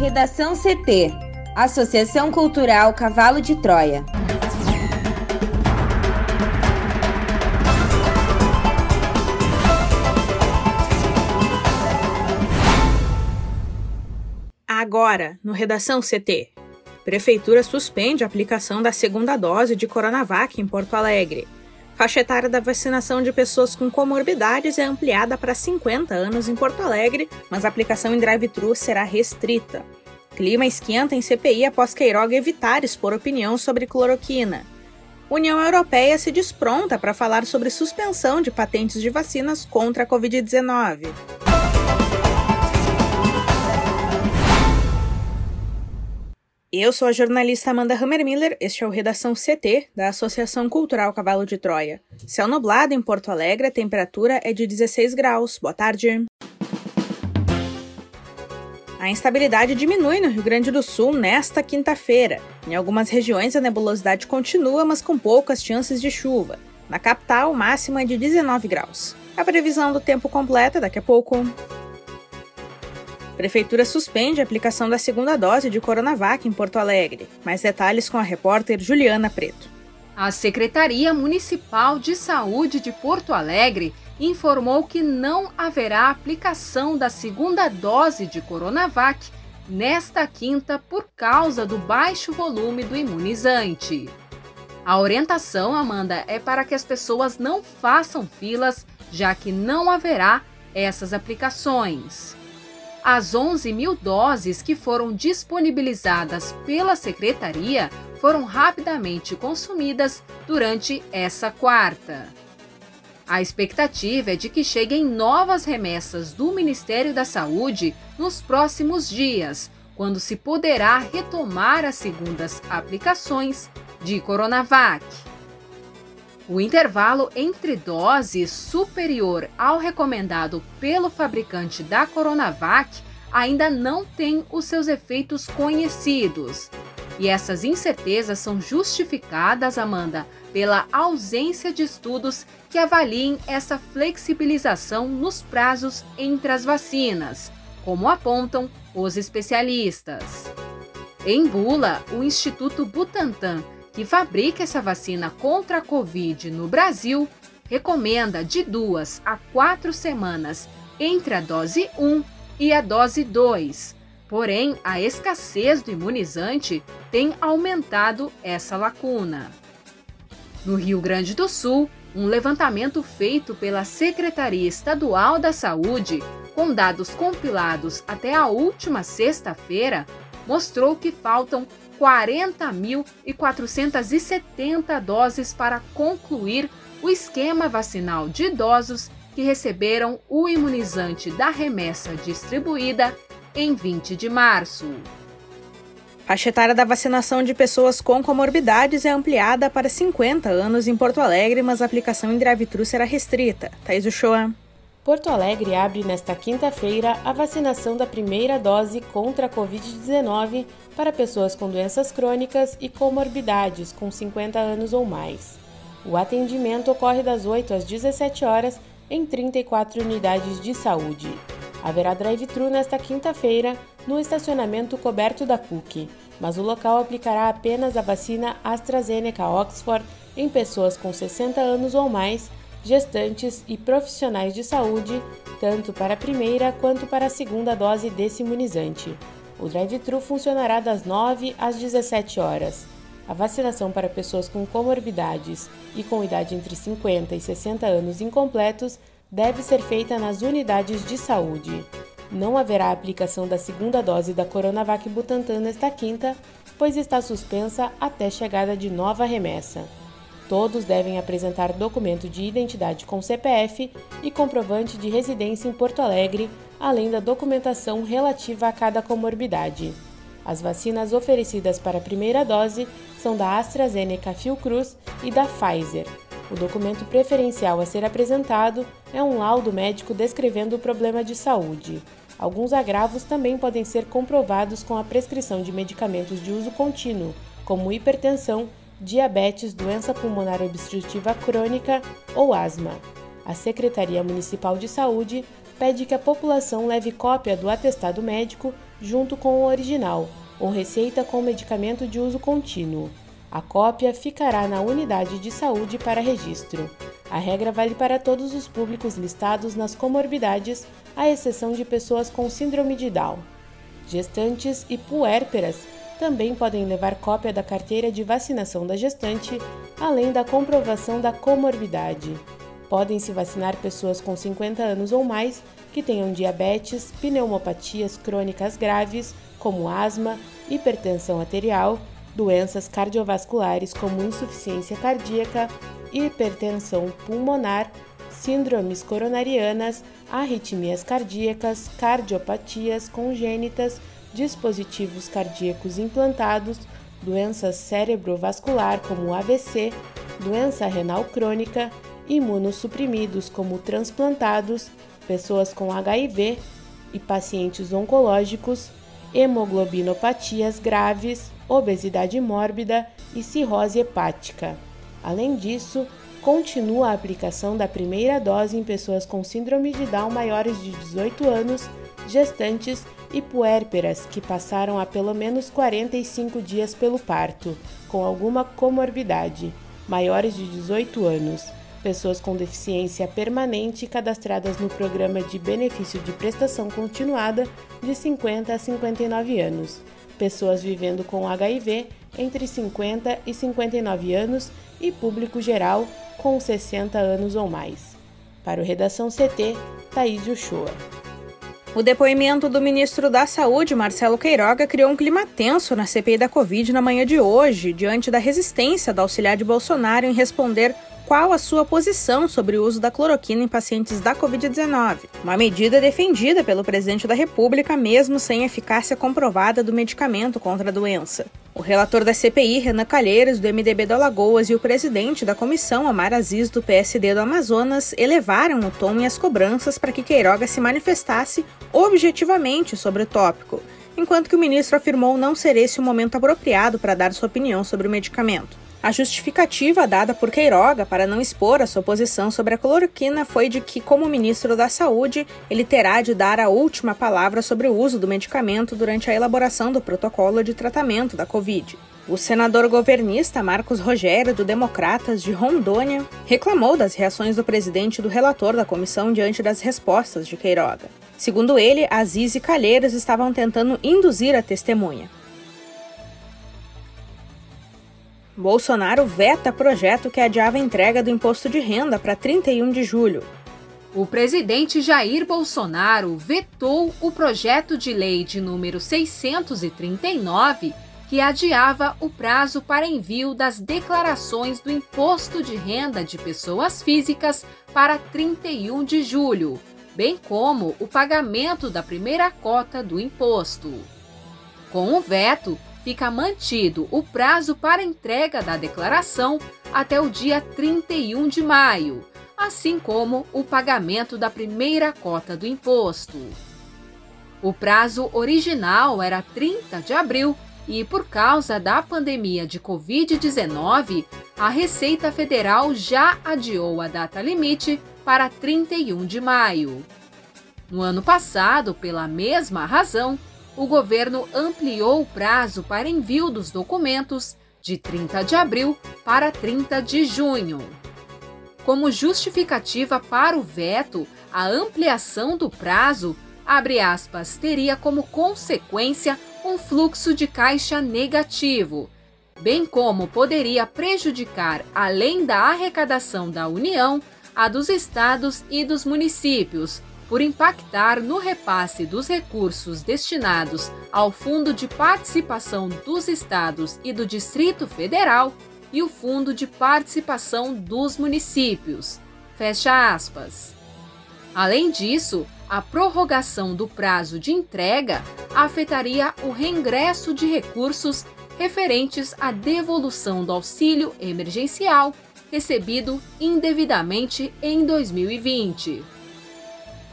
Redação CT Associação Cultural Cavalo de Troia. Agora, no Redação CT. Prefeitura suspende a aplicação da segunda dose de Coronavac em Porto Alegre. Faixa etária da vacinação de pessoas com comorbidades é ampliada para 50 anos em Porto Alegre, mas a aplicação em drive-thru será restrita. Clima esquenta em CPI após Queiroga evitar expor opinião sobre cloroquina. União Europeia se diz pronta para falar sobre suspensão de patentes de vacinas contra a Covid-19. Eu sou a jornalista Amanda Hammermiller, este é o Redação CT, da Associação Cultural Cavalo de Troia. Céu nublado em Porto Alegre, a temperatura é de 16 graus. Boa tarde. A instabilidade diminui no Rio Grande do Sul nesta quinta-feira. Em algumas regiões a nebulosidade continua, mas com poucas chances de chuva. Na capital, máxima é de 19 graus. A previsão do tempo completa daqui a pouco. Prefeitura suspende a aplicação da segunda dose de Coronavac em Porto Alegre. Mais detalhes com a repórter Juliana Preto. A Secretaria Municipal de Saúde de Porto Alegre informou que não haverá aplicação da segunda dose de Coronavac nesta quinta por causa do baixo volume do imunizante. A orientação, Amanda, é para que as pessoas não façam filas, já que não haverá essas aplicações. As 11 mil doses que foram disponibilizadas pela secretaria foram rapidamente consumidas durante essa quarta. A expectativa é de que cheguem novas remessas do Ministério da Saúde nos próximos dias, quando se poderá retomar as segundas aplicações de Coronavac. O intervalo entre doses superior ao recomendado pelo fabricante da Coronavac ainda não tem os seus efeitos conhecidos. E essas incertezas são justificadas, Amanda, pela ausência de estudos que avaliem essa flexibilização nos prazos entre as vacinas, como apontam os especialistas. Em bula, o Instituto Butantan que fabrica essa vacina contra a Covid no Brasil, recomenda de duas a quatro semanas entre a dose 1 e a dose 2. Porém, a escassez do imunizante tem aumentado essa lacuna. No Rio Grande do Sul, um levantamento feito pela Secretaria Estadual da Saúde, com dados compilados até a última sexta-feira, mostrou que faltam 40.470 doses para concluir o esquema vacinal de idosos que receberam o imunizante da remessa distribuída em 20 de março. A etária da vacinação de pessoas com comorbidades é ampliada para 50 anos em Porto Alegre, mas a aplicação em drive-thru será restrita. Thaís Uchoa. Porto Alegre abre nesta quinta-feira a vacinação da primeira dose contra a Covid-19 para pessoas com doenças crônicas e comorbidades com 50 anos ou mais. O atendimento ocorre das 8 às 17 horas em 34 unidades de saúde. Haverá drive-thru nesta quinta-feira no estacionamento coberto da PUC, mas o local aplicará apenas a vacina AstraZeneca Oxford em pessoas com 60 anos ou mais, gestantes e profissionais de saúde, tanto para a primeira quanto para a segunda dose desse imunizante. O drive-thru funcionará das 9 às 17 horas. A vacinação para pessoas com comorbidades e com idade entre 50 e 60 anos incompletos deve ser feita nas unidades de saúde. Não haverá aplicação da segunda dose da Coronavac Butantan nesta quinta, pois está suspensa até chegada de nova remessa. Todos devem apresentar documento de identidade com CPF e comprovante de residência em Porto Alegre além da documentação relativa a cada comorbidade. As vacinas oferecidas para a primeira dose são da AstraZeneca Fiocruz e da Pfizer. O documento preferencial a ser apresentado é um laudo médico descrevendo o problema de saúde. Alguns agravos também podem ser comprovados com a prescrição de medicamentos de uso contínuo, como hipertensão, diabetes, doença pulmonar obstrutiva crônica ou asma. A Secretaria Municipal de Saúde pede que a população leve cópia do atestado médico junto com o original ou receita com medicamento de uso contínuo. A cópia ficará na unidade de saúde para registro. A regra vale para todos os públicos listados nas comorbidades, à exceção de pessoas com síndrome de Down. Gestantes e puérperas também podem levar cópia da carteira de vacinação da gestante, além da comprovação da comorbidade. Podem se vacinar pessoas com 50 anos ou mais que tenham diabetes, pneumopatias crônicas graves, como asma, hipertensão arterial, doenças cardiovasculares como insuficiência cardíaca, hipertensão pulmonar, síndromes coronarianas, arritmias cardíacas, cardiopatias congênitas, dispositivos cardíacos implantados, doenças cerebrovascular como AVC, doença renal crônica, imunossuprimidos como transplantados, pessoas com HIV e pacientes oncológicos, hemoglobinopatias graves, obesidade mórbida e cirrose hepática. Além disso, continua a aplicação da primeira dose em pessoas com síndrome de Down maiores de 18 anos, gestantes e puérperas que passaram há pelo menos 45 dias pelo parto, com alguma comorbidade, maiores de 18 anos, pessoas com deficiência permanente cadastradas no programa de benefício de prestação continuada de 50 a 59 anos pessoas vivendo com HIV entre 50 e 59 anos e público geral com 60 anos ou mais. Para o Redação CT, Thaís Uchoa. O depoimento do ministro da Saúde, Marcelo Queiroga, criou um clima tenso na CPI da Covid na manhã de hoje, diante da resistência da auxiliar de Bolsonaro em responder qual a sua posição sobre o uso da cloroquina em pacientes da Covid-19, uma medida defendida pelo presidente da República, mesmo sem eficácia comprovada do medicamento contra a doença. O relator da CPI, Renan Calheiros, do MDB do Alagoas, e o presidente da comissão, Amar Aziz, do PSD do Amazonas, elevaram o tom e as cobranças para que Queiroga se manifestasse objetivamente sobre o tópico, enquanto que o ministro afirmou não ser esse o momento apropriado para dar sua opinião sobre o medicamento. A justificativa dada por Queiroga para não expor a sua posição sobre a cloroquina foi de que, como ministro da Saúde, ele terá de dar a última palavra sobre o uso do medicamento durante a elaboração do protocolo de tratamento da Covid. O senador governista Marcos Rogério, do Democratas de Rondônia, reclamou das reações do presidente e do relator da comissão diante das respostas de Queiroga. Segundo ele, Aziz e Calheiros estavam tentando induzir a testemunha. Bolsonaro veta projeto que adiava entrega do imposto de renda para 31 de julho. O presidente Jair Bolsonaro vetou o projeto de lei de número 639 que adiava o prazo para envio das declarações do imposto de renda de pessoas físicas para 31 de julho, bem como o pagamento da primeira cota do imposto. Com o veto, fica mantido o prazo para entrega da declaração até o dia 31 de maio, assim como o pagamento da primeira cota do imposto. O prazo original era 30 de abril e, por causa da pandemia de Covid-19, a Receita Federal já adiou a data limite para 31 de maio. No ano passado, pela mesma razão, o governo ampliou o prazo para envio dos documentos de 30 de abril para 30 de junho. Como justificativa para o veto, a ampliação do prazo, aspas, teria como consequência um fluxo de caixa negativo, bem como poderia prejudicar, além da arrecadação da União, a dos estados e dos municípios, por impactar no repasse dos recursos destinados ao Fundo de Participação dos Estados e do Distrito Federal e o Fundo de Participação dos Municípios. Fecha aspas. Além disso, a prorrogação do prazo de entrega afetaria o reingresso de recursos referentes à devolução do auxílio emergencial recebido indevidamente em 2020.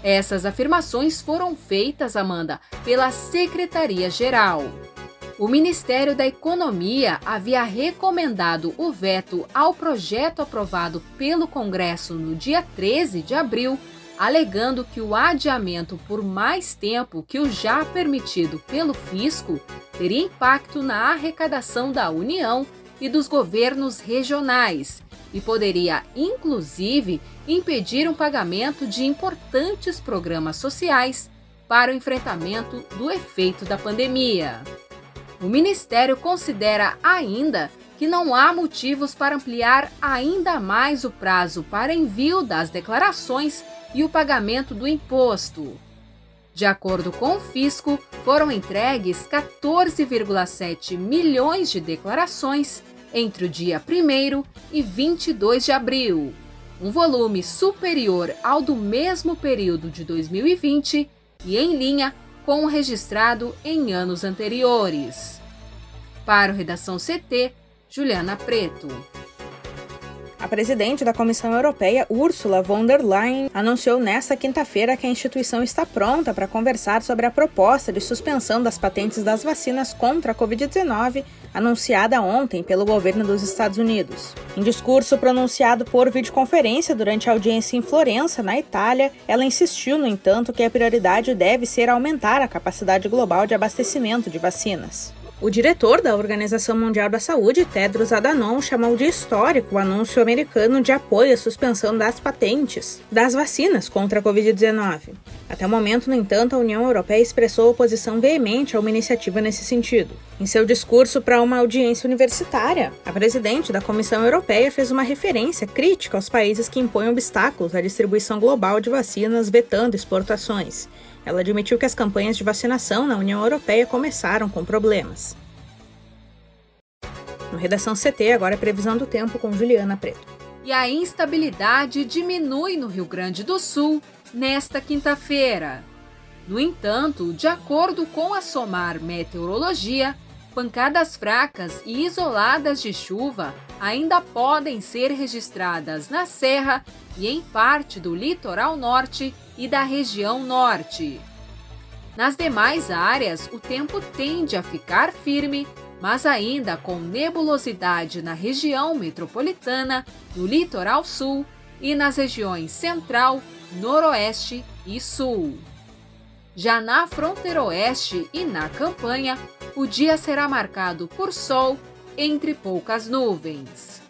Essas afirmações foram feitas, Amanda, pela Secretaria-Geral. O Ministério da Economia havia recomendado o veto ao projeto aprovado pelo Congresso no dia 13 de abril, alegando que o adiamento por mais tempo que o já permitido pelo fisco teria impacto na arrecadação da União e dos governos regionais e poderia, inclusive, impedir um pagamento de importantes programas sociais para o enfrentamento do efeito da pandemia. O Ministério considera ainda que não há motivos para ampliar ainda mais o prazo para envio das declarações e o pagamento do imposto. De acordo com o fisco, foram entregues 14,7 milhões de declarações entre o dia 1 e 22 de abril, um volume superior ao do mesmo período de 2020 e em linha com o registrado em anos anteriores. Para o Redação CT, Juliana Preto. A presidente da Comissão Europeia, Ursula von der Leyen, anunciou nesta quinta-feira que a instituição está pronta para conversar sobre a proposta de suspensão das patentes das vacinas contra a Covid-19 anunciada ontem pelo governo dos Estados Unidos. Em discurso pronunciado por videoconferência durante a audiência em Florença, na Itália, ela insistiu, no entanto, que a prioridade deve ser aumentar a capacidade global de abastecimento de vacinas. O diretor da Organização Mundial da Saúde, Tedros Adhanom, chamou de histórico o anúncio americano de apoio à suspensão das patentes das vacinas contra a Covid-19. Até o momento, no entanto, a União Europeia expressou oposição veemente a uma iniciativa nesse sentido. Em seu discurso para uma audiência universitária, a presidente da Comissão Europeia fez uma referência crítica aos países que impõem obstáculos à distribuição global de vacinas, vetando exportações. Ela admitiu que as campanhas de vacinação na União Europeia começaram com problemas. No Redação CT, agora é previsão do tempo com Juliana Preto. E a instabilidade diminui no Rio Grande do Sul nesta quinta-feira. No entanto, de acordo com a SOMAR Meteorologia, pancadas fracas e isoladas de chuva ainda podem ser registradas na Serra e em parte do litoral norte e da região norte. Nas demais áreas, o tempo tende a ficar firme, mas ainda com nebulosidade na região metropolitana, no litoral sul e nas regiões central, noroeste e sul. Já na fronteira oeste e na campanha, o dia será marcado por sol entre poucas nuvens.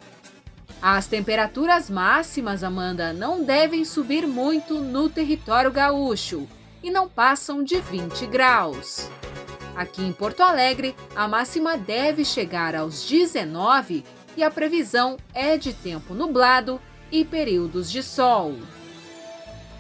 As temperaturas máximas, Amanda, não devem subir muito no território gaúcho e não passam de 20 graus. Aqui em Porto Alegre, a máxima deve chegar aos 19 e a previsão é de tempo nublado e períodos de sol.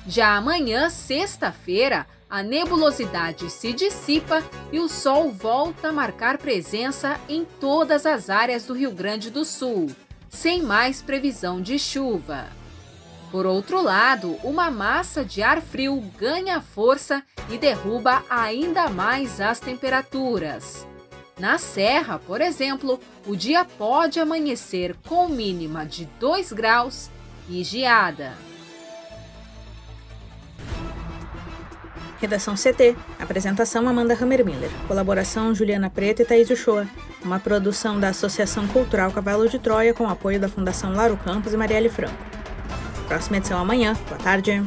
Já amanhã, sexta-feira, a nebulosidade se dissipa e o sol volta a marcar presença em todas as áreas do Rio Grande do Sul sem mais previsão de chuva. Por outro lado, uma massa de ar frio ganha força e derruba ainda mais as temperaturas. Na Serra, por exemplo, o dia pode amanhecer com mínima de 2 graus e geada. Redação CT. Apresentação Amanda Hammermiller. Colaboração Juliana Preta e Thaís Uchoa. Uma produção da Associação Cultural Cavalo de Troia com apoio da Fundação Laro Campos e Marielle Franco. Próxima edição amanhã. Boa tarde.